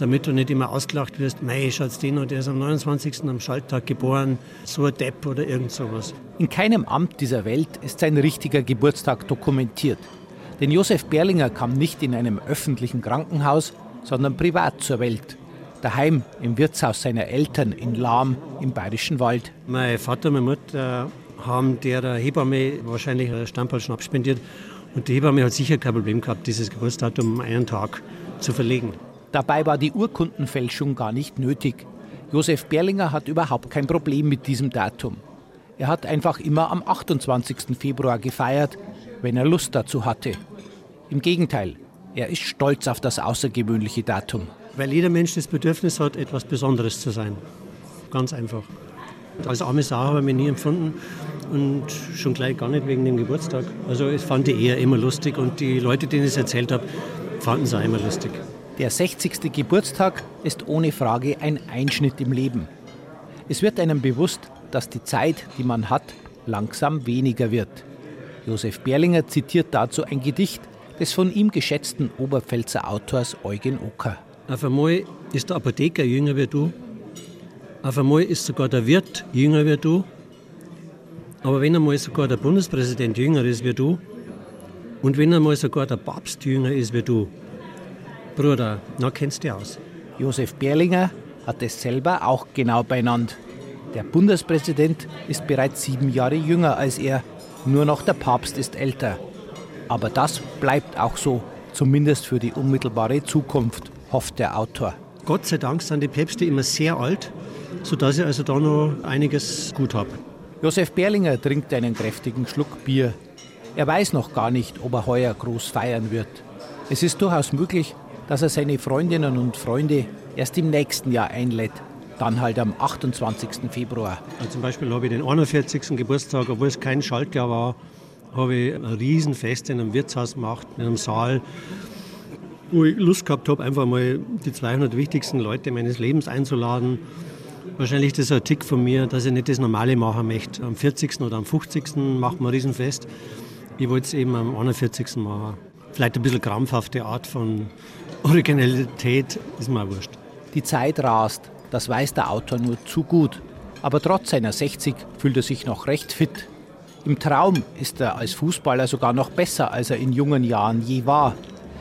damit du nicht immer ausgelacht wirst, mei, schaut's den und der ist am 29. am Schalttag geboren, so ein Depp oder irgend sowas. In keinem Amt dieser Welt ist sein richtiger Geburtstag dokumentiert. Denn Josef Berlinger kam nicht in einem öffentlichen Krankenhaus, sondern privat zur Welt. Daheim im Wirtshaus seiner Eltern in Lahm im Bayerischen Wald. Mein Vater und meine Mutter haben der Hebamme wahrscheinlich einen Stammballschnaps spendiert. Und die Hebamme hat sicher kein Problem gehabt, dieses Geburtsdatum um einen Tag zu verlegen. Dabei war die Urkundenfälschung gar nicht nötig. Josef Berlinger hat überhaupt kein Problem mit diesem Datum. Er hat einfach immer am 28. Februar gefeiert, wenn er Lust dazu hatte. Im Gegenteil, er ist stolz auf das außergewöhnliche Datum. Weil jeder Mensch das Bedürfnis hat, etwas Besonderes zu sein. Ganz einfach. Als arme Sau habe ich mich nie empfunden und schon gleich gar nicht wegen dem Geburtstag. Also es fand ich eher immer lustig und die Leute, denen ich es erzählt habe, fanden es auch immer lustig. Der 60. Geburtstag ist ohne Frage ein Einschnitt im Leben. Es wird einem bewusst, dass die Zeit, die man hat, langsam weniger wird. Josef Berlinger zitiert dazu ein Gedicht des von ihm geschätzten Oberpfälzer Autors Eugen Ocker. Auf einmal ist der Apotheker jünger wie du. Auf einmal ist sogar der Wirt jünger wie du. Aber wenn einmal sogar der Bundespräsident jünger ist wie du und wenn einmal sogar der Papst jünger ist wie du, Bruder, na kennst du aus. Josef Berlinger hat es selber auch genau benannt. Der Bundespräsident ist bereits sieben Jahre jünger als er, nur noch der Papst ist älter. Aber das bleibt auch so, zumindest für die unmittelbare Zukunft, hofft der Autor. Gott sei Dank sind die Päpste immer sehr alt, sodass ich also da noch einiges gut habe. Josef Berlinger trinkt einen kräftigen Schluck Bier. Er weiß noch gar nicht, ob er heuer groß feiern wird. Es ist durchaus möglich, dass er seine Freundinnen und Freunde erst im nächsten Jahr einlädt. Dann halt am 28. Februar. Also zum Beispiel habe ich den 41. Geburtstag, obwohl es kein Schaltjahr war, habe ich ein Riesenfest in einem Wirtshaus gemacht, in einem Saal, wo ich Lust gehabt habe, einfach mal die 200 wichtigsten Leute meines Lebens einzuladen. Wahrscheinlich ist das ein Tick von mir, dass ich nicht das Normale machen möchte. Am 40. oder am 50. machen wir ein Riesenfest. Ich wollte es eben am 41. machen. Vielleicht ein bisschen krampfhafte Art von Originalität ist mir wurscht. Die Zeit rast, das weiß der Autor nur zu gut. Aber trotz seiner 60 fühlt er sich noch recht fit. Im Traum ist er als Fußballer sogar noch besser, als er in jungen Jahren je war.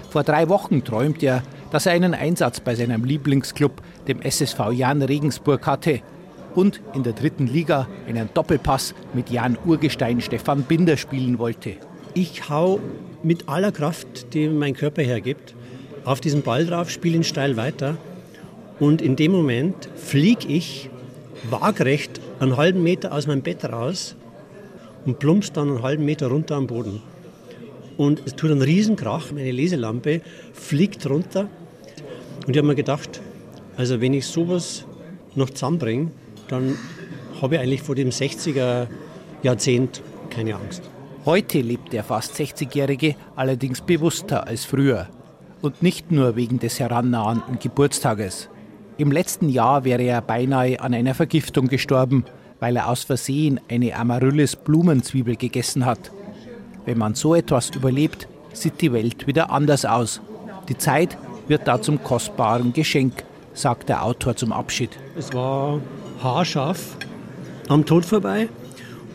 Vor drei Wochen träumt er, dass er einen Einsatz bei seinem Lieblingsclub, dem SSV Jan Regensburg, hatte und in der dritten Liga einen Doppelpass mit Jan Urgestein Stefan Binder spielen wollte. Ich hau mit aller Kraft, die mein Körper hergibt, auf diesen Ball drauf, spiele ihn steil weiter und in dem Moment fliege ich waagrecht einen halben Meter aus meinem Bett raus und plumpst dann einen halben Meter runter am Boden. Und es tut einen Riesenkrach, meine Leselampe fliegt runter und ich habe mir gedacht, also wenn ich sowas noch zusammenbringe, dann habe ich eigentlich vor dem 60er Jahrzehnt keine Angst. Heute lebt der fast 60-Jährige allerdings bewusster als früher. Und nicht nur wegen des herannahenden Geburtstages. Im letzten Jahr wäre er beinahe an einer Vergiftung gestorben, weil er aus Versehen eine Amaryllis Blumenzwiebel gegessen hat. Wenn man so etwas überlebt, sieht die Welt wieder anders aus. Die Zeit wird da zum kostbaren Geschenk, sagt der Autor zum Abschied. Es war haarscharf am Tod vorbei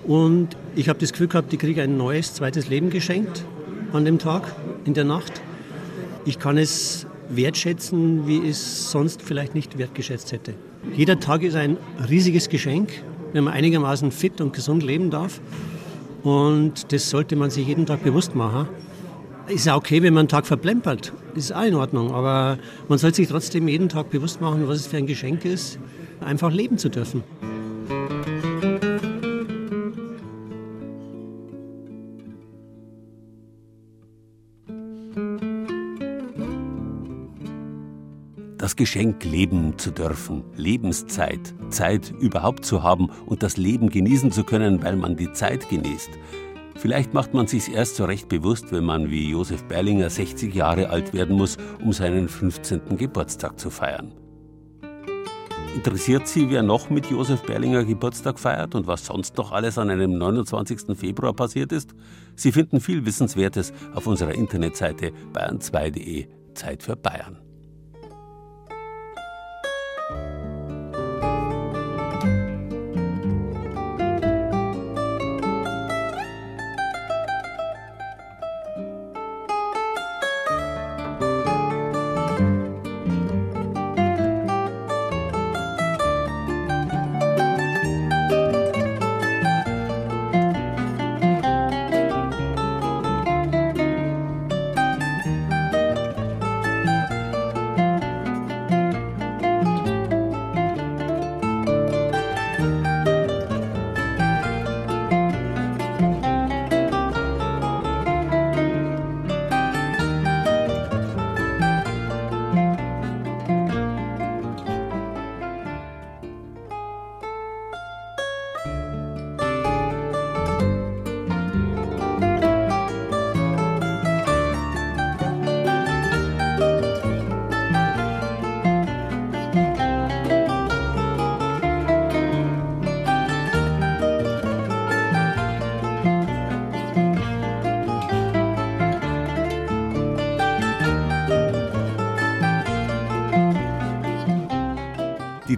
und ich habe das Gefühl gehabt, ich kriege ein neues, zweites Leben geschenkt an dem Tag, in der Nacht. Ich kann es wertschätzen, wie ich es sonst vielleicht nicht wertgeschätzt hätte. Jeder Tag ist ein riesiges Geschenk, wenn man einigermaßen fit und gesund leben darf. Und das sollte man sich jeden Tag bewusst machen. Ist ja okay, wenn man einen Tag verplempert. Ist auch in Ordnung. Aber man sollte sich trotzdem jeden Tag bewusst machen, was es für ein Geschenk ist, einfach leben zu dürfen. Das Geschenk, leben zu dürfen, Lebenszeit, Zeit überhaupt zu haben und das Leben genießen zu können, weil man die Zeit genießt. Vielleicht macht man sich's erst so recht bewusst, wenn man wie Josef Berlinger 60 Jahre alt werden muss, um seinen 15. Geburtstag zu feiern. Interessiert Sie, wer noch mit Josef Berlinger Geburtstag feiert und was sonst noch alles an einem 29. Februar passiert ist? Sie finden viel Wissenswertes auf unserer Internetseite bayern2.de Zeit für Bayern.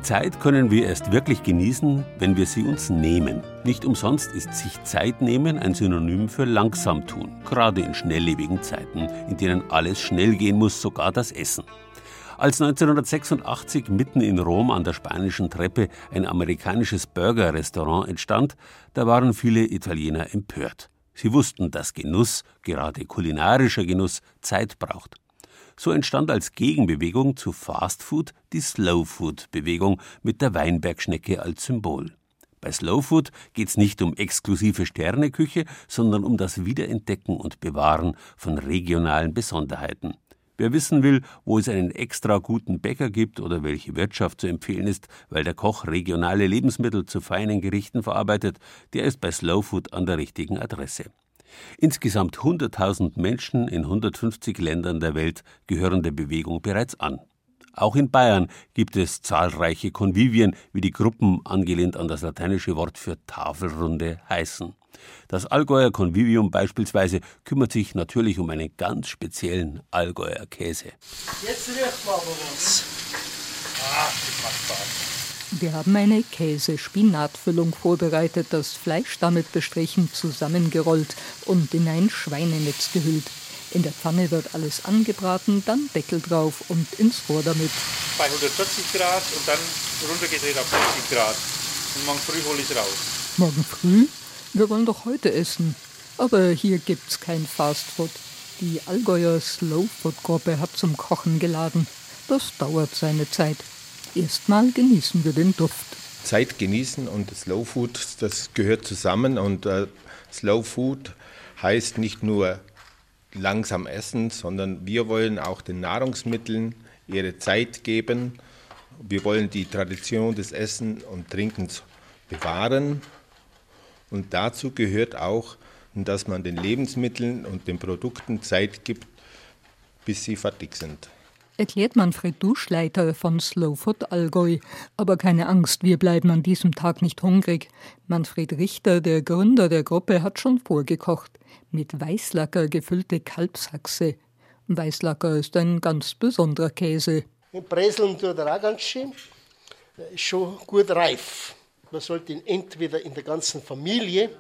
Zeit können wir erst wirklich genießen, wenn wir sie uns nehmen. Nicht umsonst ist sich Zeit nehmen ein Synonym für langsam tun, gerade in schnelllebigen Zeiten, in denen alles schnell gehen muss, sogar das Essen. Als 1986 mitten in Rom an der spanischen Treppe ein amerikanisches Burger-Restaurant entstand, da waren viele Italiener empört. Sie wussten, dass Genuss, gerade kulinarischer Genuss, Zeit braucht. So entstand als Gegenbewegung zu Fast Food die Slow Food Bewegung mit der Weinbergschnecke als Symbol. Bei Slow Food geht's nicht um exklusive Sterneküche, sondern um das Wiederentdecken und Bewahren von regionalen Besonderheiten. Wer wissen will, wo es einen extra guten Bäcker gibt oder welche Wirtschaft zu empfehlen ist, weil der Koch regionale Lebensmittel zu feinen Gerichten verarbeitet, der ist bei Slow Food an der richtigen Adresse. Insgesamt 100.000 Menschen in 150 Ländern der Welt gehören der Bewegung bereits an. Auch in Bayern gibt es zahlreiche Konvivien, wie die Gruppen angelehnt an das lateinische Wort für Tafelrunde heißen. Das Allgäuer Konvivium beispielsweise kümmert sich natürlich um einen ganz speziellen Allgäuer Käse. Jetzt riecht man aber was. Ah, das macht Spaß. Wir haben eine Käse-Spinatfüllung vorbereitet, das Fleisch damit bestrichen, zusammengerollt und in ein Schweinenetz gehüllt. In der Pfanne wird alles angebraten, dann Deckel drauf und ins Rohr damit. Bei 140 Grad und dann runtergedreht auf 50 Grad. Und morgen früh hole ich es raus. Morgen früh? Wir wollen doch heute essen. Aber hier gibt's kein Fastfood. Die Allgäuer Slow Food Gruppe hat zum Kochen geladen. Das dauert seine Zeit. Erstmal genießen wir den Duft. Zeit genießen und Slow Food, das gehört zusammen. Und äh, Slow Food heißt nicht nur langsam essen, sondern wir wollen auch den Nahrungsmitteln ihre Zeit geben. Wir wollen die Tradition des Essen und Trinkens bewahren. Und dazu gehört auch, dass man den Lebensmitteln und den Produkten Zeit gibt, bis sie fertig sind erklärt Manfred Duschleiter von Slowfood Allgäu. Aber keine Angst, wir bleiben an diesem Tag nicht hungrig. Manfred Richter, der Gründer der Gruppe, hat schon vorgekocht. Mit Weißlacker gefüllte Kalbshaxe. Weißlacker ist ein ganz besonderer Käse. Präseln tut er auch ganz schön. Er ist schon gut reif. Man sollte ihn entweder in der ganzen Familie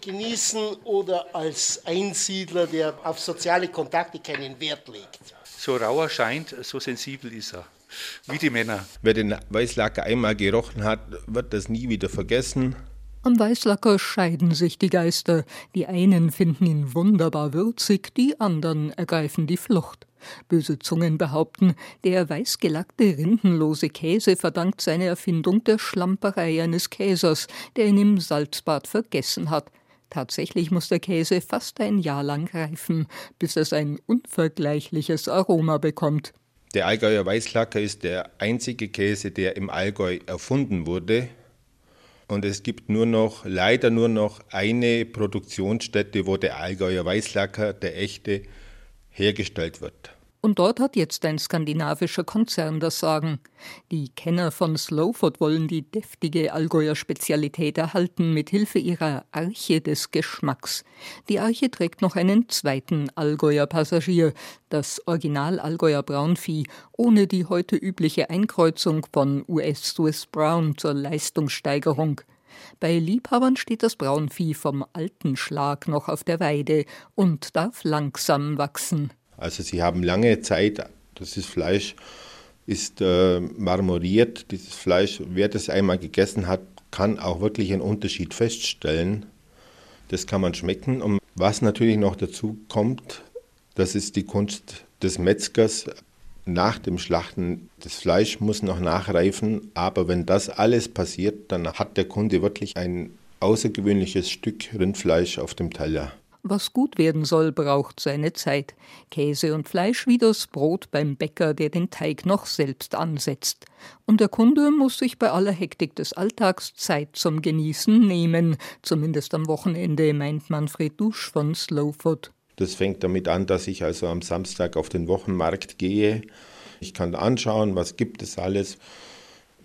genießen oder als Einsiedler, der auf soziale Kontakte keinen Wert legt so rau erscheint, so sensibel ist er. Wie die Männer. Wer den Weißlacker einmal gerochen hat, wird das nie wieder vergessen. Am Weißlacker scheiden sich die Geister. Die einen finden ihn wunderbar würzig, die anderen ergreifen die Flucht. Böse Zungen behaupten, der weißgelackte rindenlose Käse verdankt seine Erfindung der Schlamperei eines Käsers, der ihn im Salzbad vergessen hat. Tatsächlich muss der Käse fast ein Jahr lang reifen, bis er sein unvergleichliches Aroma bekommt. Der Allgäuer Weißlacker ist der einzige Käse, der im Allgäu erfunden wurde. Und es gibt nur noch, leider nur noch eine Produktionsstätte, wo der Allgäuer Weißlacker, der echte, hergestellt wird. Und dort hat jetzt ein skandinavischer Konzern das Sagen. Die Kenner von Slowfood wollen die deftige Allgäuer Spezialität erhalten mit Hilfe ihrer Arche des Geschmacks. Die Arche trägt noch einen zweiten Allgäuer Passagier, das Original Allgäuer Braunvieh, ohne die heute übliche Einkreuzung von US Swiss Brown zur Leistungssteigerung. Bei Liebhabern steht das Braunvieh vom alten Schlag noch auf der Weide und darf langsam wachsen. Also sie haben lange Zeit, das ist Fleisch ist äh, marmoriert. Dieses Fleisch, wer das einmal gegessen hat, kann auch wirklich einen Unterschied feststellen. Das kann man schmecken. Und was natürlich noch dazu kommt, das ist die Kunst des Metzgers. Nach dem Schlachten, das Fleisch muss noch nachreifen, aber wenn das alles passiert, dann hat der Kunde wirklich ein außergewöhnliches Stück Rindfleisch auf dem Teller. Was gut werden soll, braucht seine Zeit. Käse und Fleisch wie das Brot beim Bäcker, der den Teig noch selbst ansetzt. Und der Kunde muss sich bei aller Hektik des Alltags Zeit zum Genießen nehmen, zumindest am Wochenende, meint Manfred Dusch von Slowfood. Das fängt damit an, dass ich also am Samstag auf den Wochenmarkt gehe. Ich kann anschauen, was gibt es alles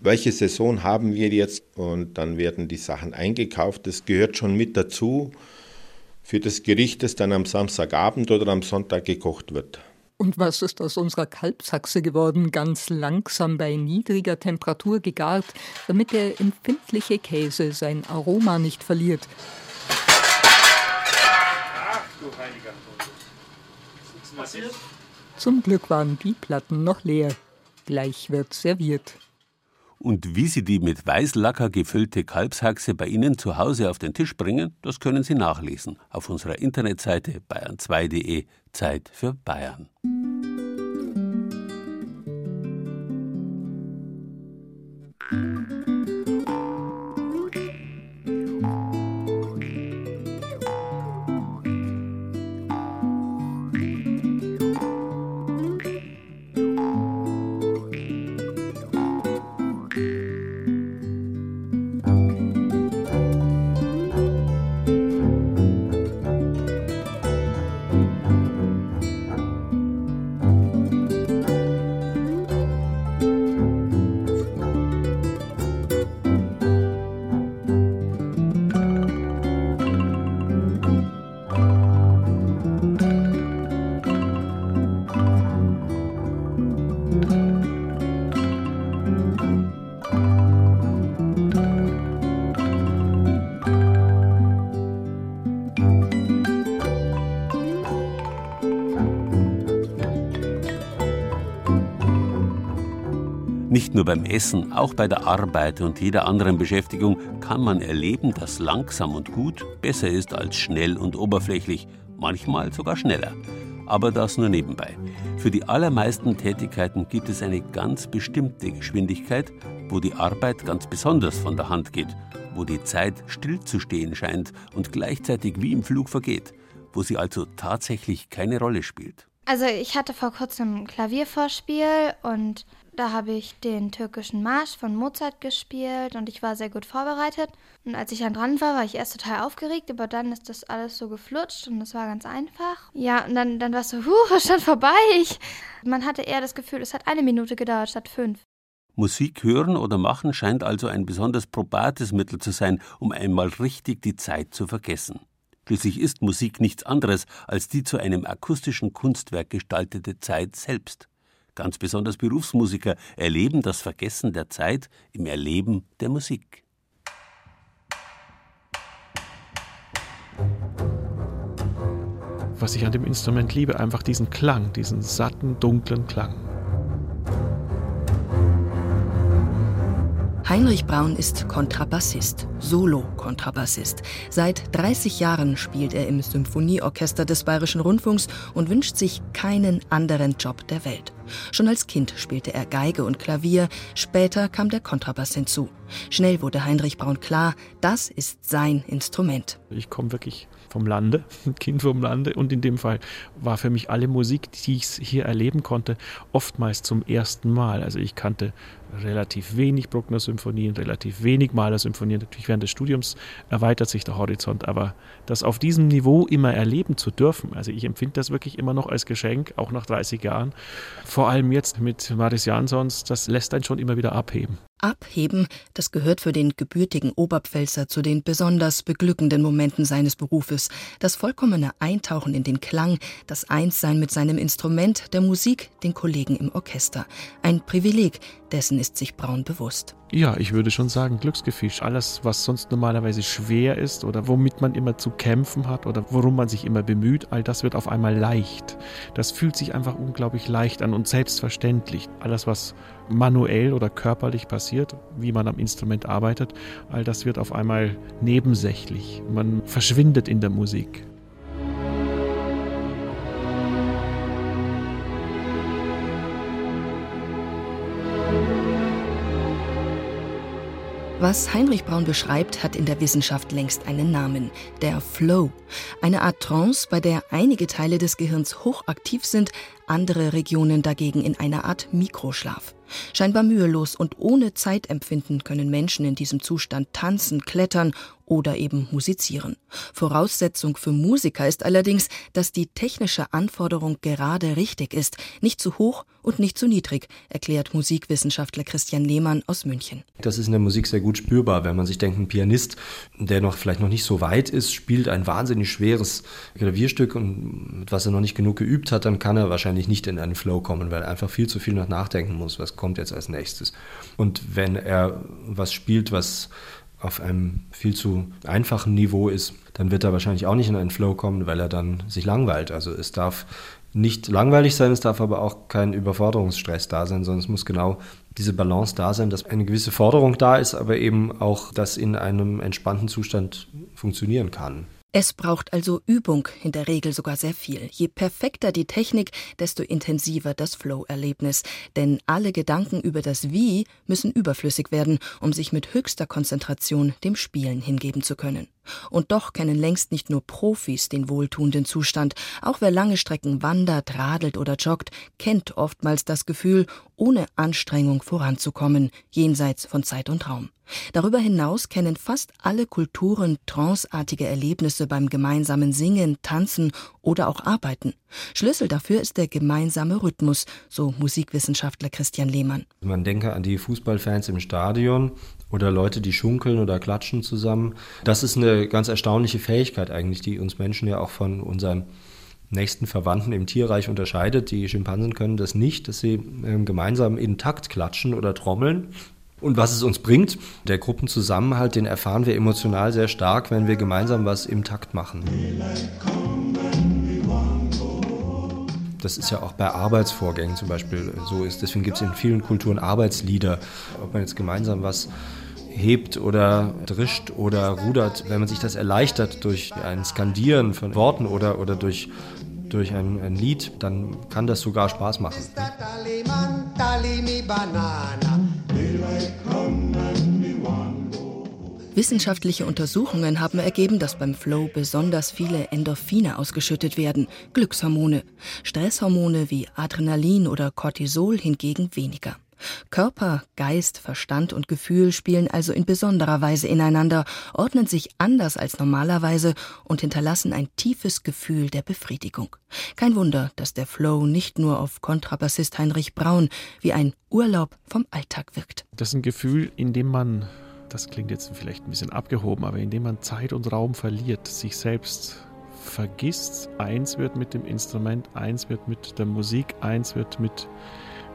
welche Saison haben wir jetzt und dann werden die Sachen eingekauft. Das gehört schon mit dazu für das Gericht, das dann am Samstagabend oder am Sonntag gekocht wird. Und was ist aus unserer Kalbsachse geworden? Ganz langsam bei niedriger Temperatur gegart, damit der empfindliche Käse sein Aroma nicht verliert. Ach du heiliger? Zum Glück waren die Platten noch leer. Gleich wird serviert. Und wie Sie die mit Weißlacker gefüllte Kalbshaxe bei Ihnen zu Hause auf den Tisch bringen, das können Sie nachlesen auf unserer Internetseite bayern2.de Zeit für Bayern. Nur beim Essen, auch bei der Arbeit und jeder anderen Beschäftigung kann man erleben, dass langsam und gut besser ist als schnell und oberflächlich, manchmal sogar schneller. Aber das nur nebenbei. Für die allermeisten Tätigkeiten gibt es eine ganz bestimmte Geschwindigkeit, wo die Arbeit ganz besonders von der Hand geht, wo die Zeit stillzustehen scheint und gleichzeitig wie im Flug vergeht, wo sie also tatsächlich keine Rolle spielt. Also ich hatte vor kurzem ein Klaviervorspiel und da habe ich den türkischen Marsch von Mozart gespielt und ich war sehr gut vorbereitet. Und als ich dann dran war, war ich erst total aufgeregt, aber dann ist das alles so geflutscht und das war ganz einfach. Ja, und dann, dann war es so, huh, schon vorbei. Ich, man hatte eher das Gefühl, es hat eine Minute gedauert statt fünf. Musik hören oder machen scheint also ein besonders probates Mittel zu sein, um einmal richtig die Zeit zu vergessen. Schließlich ist Musik nichts anderes als die zu einem akustischen Kunstwerk gestaltete Zeit selbst. Ganz besonders Berufsmusiker erleben das Vergessen der Zeit im Erleben der Musik. Was ich an dem Instrument liebe, einfach diesen Klang, diesen satten, dunklen Klang. Heinrich Braun ist Kontrabassist, Solo-Kontrabassist. Seit 30 Jahren spielt er im Symphonieorchester des Bayerischen Rundfunks und wünscht sich keinen anderen Job der Welt. Schon als Kind spielte er Geige und Klavier, später kam der Kontrabass hinzu. Schnell wurde Heinrich Braun klar, das ist sein Instrument. Ich komme wirklich vom Lande, ein Kind vom Lande. Und in dem Fall war für mich alle Musik, die ich hier erleben konnte, oftmals zum ersten Mal. Also ich kannte relativ wenig Bruckner-Symphonien, relativ wenig Mahler-Symphonien. Natürlich während des Studiums erweitert sich der Horizont, aber das auf diesem Niveau immer erleben zu dürfen, also ich empfinde das wirklich immer noch als Geschenk, auch nach 30 Jahren. Vor allem jetzt mit Maris Jansons, das lässt einen schon immer wieder abheben. Abheben, das gehört für den gebürtigen Oberpfälzer zu den besonders beglückenden Momenten seines Berufes. Das vollkommene Eintauchen in den Klang, das Einssein mit seinem Instrument, der Musik, den Kollegen im Orchester. Ein Privileg, dessen ist sich Braun bewusst. Ja, ich würde schon sagen, Glücksgefühl. Alles, was sonst normalerweise schwer ist oder womit man immer zu kämpfen hat oder worum man sich immer bemüht, all das wird auf einmal leicht. Das fühlt sich einfach unglaublich leicht an und selbstverständlich. Alles, was manuell oder körperlich passiert, wie man am Instrument arbeitet, all das wird auf einmal nebensächlich. Man verschwindet in der Musik. Was Heinrich Braun beschreibt, hat in der Wissenschaft längst einen Namen, der Flow. Eine Art Trance, bei der einige Teile des Gehirns hochaktiv sind, andere Regionen dagegen in einer Art Mikroschlaf. Scheinbar mühelos und ohne Zeitempfinden können Menschen in diesem Zustand tanzen, klettern oder eben musizieren. Voraussetzung für Musiker ist allerdings, dass die technische Anforderung gerade richtig ist, nicht zu hoch und nicht zu niedrig, erklärt Musikwissenschaftler Christian Lehmann aus München. Das ist in der Musik sehr gut spürbar, wenn man sich denkt, ein Pianist, der noch vielleicht noch nicht so weit ist, spielt ein wahnsinnig schweres Klavierstück und mit was er noch nicht genug geübt hat, dann kann er wahrscheinlich nicht in einen Flow kommen, weil er einfach viel zu viel noch nachdenken muss, was kommt jetzt als nächstes. Und wenn er was spielt, was auf einem viel zu einfachen Niveau ist, dann wird er wahrscheinlich auch nicht in einen Flow kommen, weil er dann sich langweilt. Also es darf nicht langweilig sein, es darf aber auch kein Überforderungsstress da sein, sondern es muss genau diese Balance da sein, dass eine gewisse Forderung da ist, aber eben auch das in einem entspannten Zustand funktionieren kann. Es braucht also Übung, in der Regel sogar sehr viel. Je perfekter die Technik, desto intensiver das Flow-Erlebnis. Denn alle Gedanken über das Wie müssen überflüssig werden, um sich mit höchster Konzentration dem Spielen hingeben zu können. Und doch kennen längst nicht nur Profis den wohltuenden Zustand. Auch wer lange Strecken wandert, radelt oder joggt, kennt oftmals das Gefühl, ohne Anstrengung voranzukommen, jenseits von Zeit und Raum. Darüber hinaus kennen fast alle Kulturen tranceartige Erlebnisse beim gemeinsamen Singen, Tanzen oder auch Arbeiten. Schlüssel dafür ist der gemeinsame Rhythmus, so Musikwissenschaftler Christian Lehmann. Man denke an die Fußballfans im Stadion oder Leute, die schunkeln oder klatschen zusammen. Das ist eine ganz erstaunliche Fähigkeit eigentlich, die uns Menschen ja auch von unseren nächsten Verwandten im Tierreich unterscheidet. Die Schimpansen können das nicht, dass sie ähm, gemeinsam in Takt klatschen oder trommeln. Und was es uns bringt, der Gruppenzusammenhalt, den erfahren wir emotional sehr stark, wenn wir gemeinsam was im Takt machen. Das ist ja auch bei Arbeitsvorgängen zum Beispiel so. Deswegen gibt es in vielen Kulturen Arbeitslieder. Ob man jetzt gemeinsam was hebt oder drischt oder rudert, wenn man sich das erleichtert durch ein Skandieren von Worten oder, oder durch, durch ein, ein Lied, dann kann das sogar Spaß machen. Wissenschaftliche Untersuchungen haben ergeben, dass beim Flow besonders viele Endorphine ausgeschüttet werden, Glückshormone. Stresshormone wie Adrenalin oder Cortisol hingegen weniger. Körper, Geist, Verstand und Gefühl spielen also in besonderer Weise ineinander, ordnen sich anders als normalerweise und hinterlassen ein tiefes Gefühl der Befriedigung. Kein Wunder, dass der Flow nicht nur auf Kontrabassist Heinrich Braun wie ein Urlaub vom Alltag wirkt. Das ist ein Gefühl, in dem man, das klingt jetzt vielleicht ein bisschen abgehoben, aber in dem man Zeit und Raum verliert, sich selbst vergisst, eins wird mit dem Instrument, eins wird mit der Musik, eins wird mit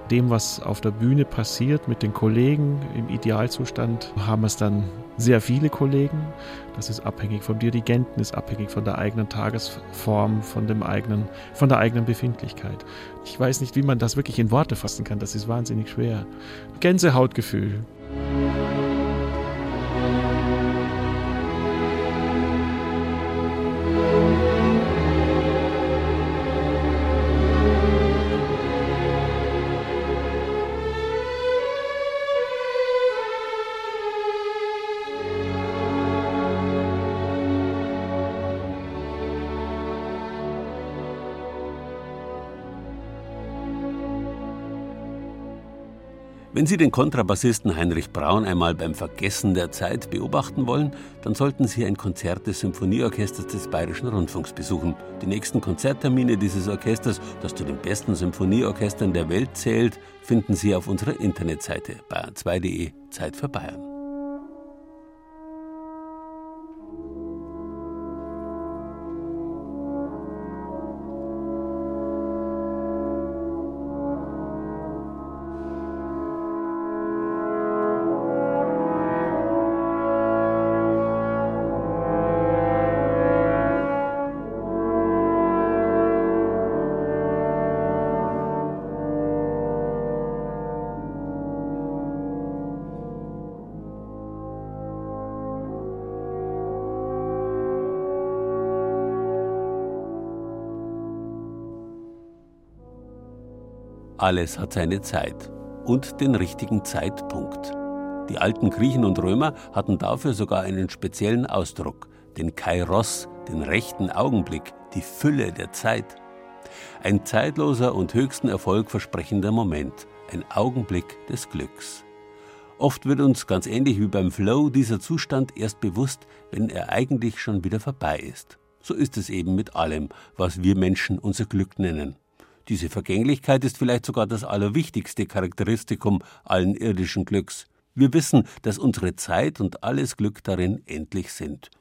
dem, was auf der Bühne passiert mit den Kollegen. Im Idealzustand haben es dann sehr viele Kollegen. Das ist abhängig vom Dirigenten, ist abhängig von der eigenen Tagesform, von, dem eigenen, von der eigenen Befindlichkeit. Ich weiß nicht, wie man das wirklich in Worte fassen kann. Das ist wahnsinnig schwer. Gänsehautgefühl. Wenn Sie den Kontrabassisten Heinrich Braun einmal beim Vergessen der Zeit beobachten wollen, dann sollten Sie ein Konzert des Symphonieorchesters des Bayerischen Rundfunks besuchen. Die nächsten Konzerttermine dieses Orchesters, das zu den besten Symphonieorchestern der Welt zählt, finden Sie auf unserer Internetseite bayern2.de Zeit für Bayern. Alles hat seine Zeit und den richtigen Zeitpunkt. Die alten Griechen und Römer hatten dafür sogar einen speziellen Ausdruck, den Kairos, den rechten Augenblick, die Fülle der Zeit. Ein zeitloser und höchsten Erfolg versprechender Moment, ein Augenblick des Glücks. Oft wird uns ganz ähnlich wie beim Flow dieser Zustand erst bewusst, wenn er eigentlich schon wieder vorbei ist. So ist es eben mit allem, was wir Menschen unser Glück nennen. Diese Vergänglichkeit ist vielleicht sogar das allerwichtigste Charakteristikum allen irdischen Glücks. Wir wissen, dass unsere Zeit und alles Glück darin endlich sind.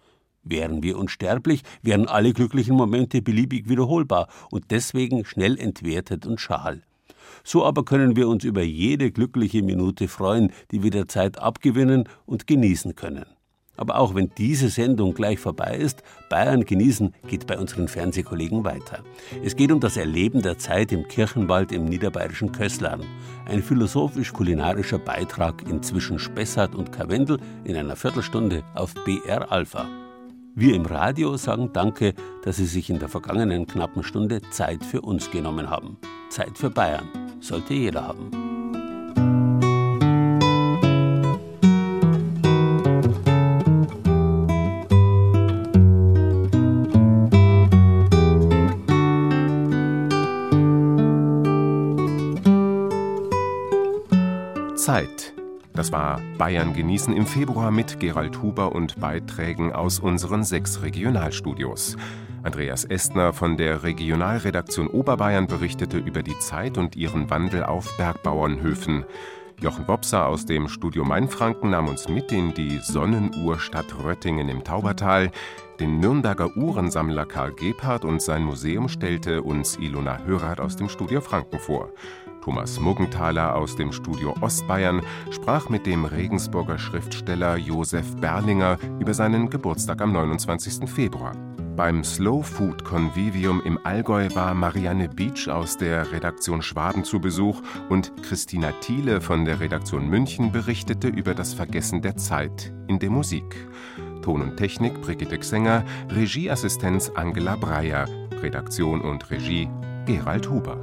Wären wir unsterblich, wären alle glücklichen Momente beliebig wiederholbar und deswegen schnell entwertet und schal. So aber können wir uns über jede glückliche Minute freuen, die wir der Zeit abgewinnen und genießen können. Aber auch wenn diese Sendung gleich vorbei ist, Bayern genießen geht bei unseren Fernsehkollegen weiter. Es geht um das Erleben der Zeit im Kirchenwald im niederbayerischen Kösslern. Ein philosophisch-kulinarischer Beitrag inzwischen Spessart und Karwendel in einer Viertelstunde auf BR Alpha. Wir im Radio sagen Danke, dass Sie sich in der vergangenen knappen Stunde Zeit für uns genommen haben. Zeit für Bayern sollte jeder haben. Zeit. Das war Bayern genießen im Februar mit Gerald Huber und Beiträgen aus unseren sechs Regionalstudios. Andreas Estner von der Regionalredaktion Oberbayern berichtete über die Zeit und ihren Wandel auf Bergbauernhöfen. Jochen Bobser aus dem Studio Mainfranken nahm uns mit in die Sonnenuhrstadt Röttingen im Taubertal. Den Nürnberger Uhrensammler Karl Gebhardt und sein Museum stellte uns Ilona Hörath aus dem Studio Franken vor. Thomas Muggenthaler aus dem Studio Ostbayern sprach mit dem Regensburger Schriftsteller Josef Berlinger über seinen Geburtstag am 29. Februar. Beim Slow Food Convivium im Allgäu war Marianne Beach aus der Redaktion Schwaben zu Besuch und Christina Thiele von der Redaktion München berichtete über das Vergessen der Zeit in der Musik. Ton und Technik Brigitte Xenger, Regieassistenz Angela Breyer, Redaktion und Regie Gerald Huber.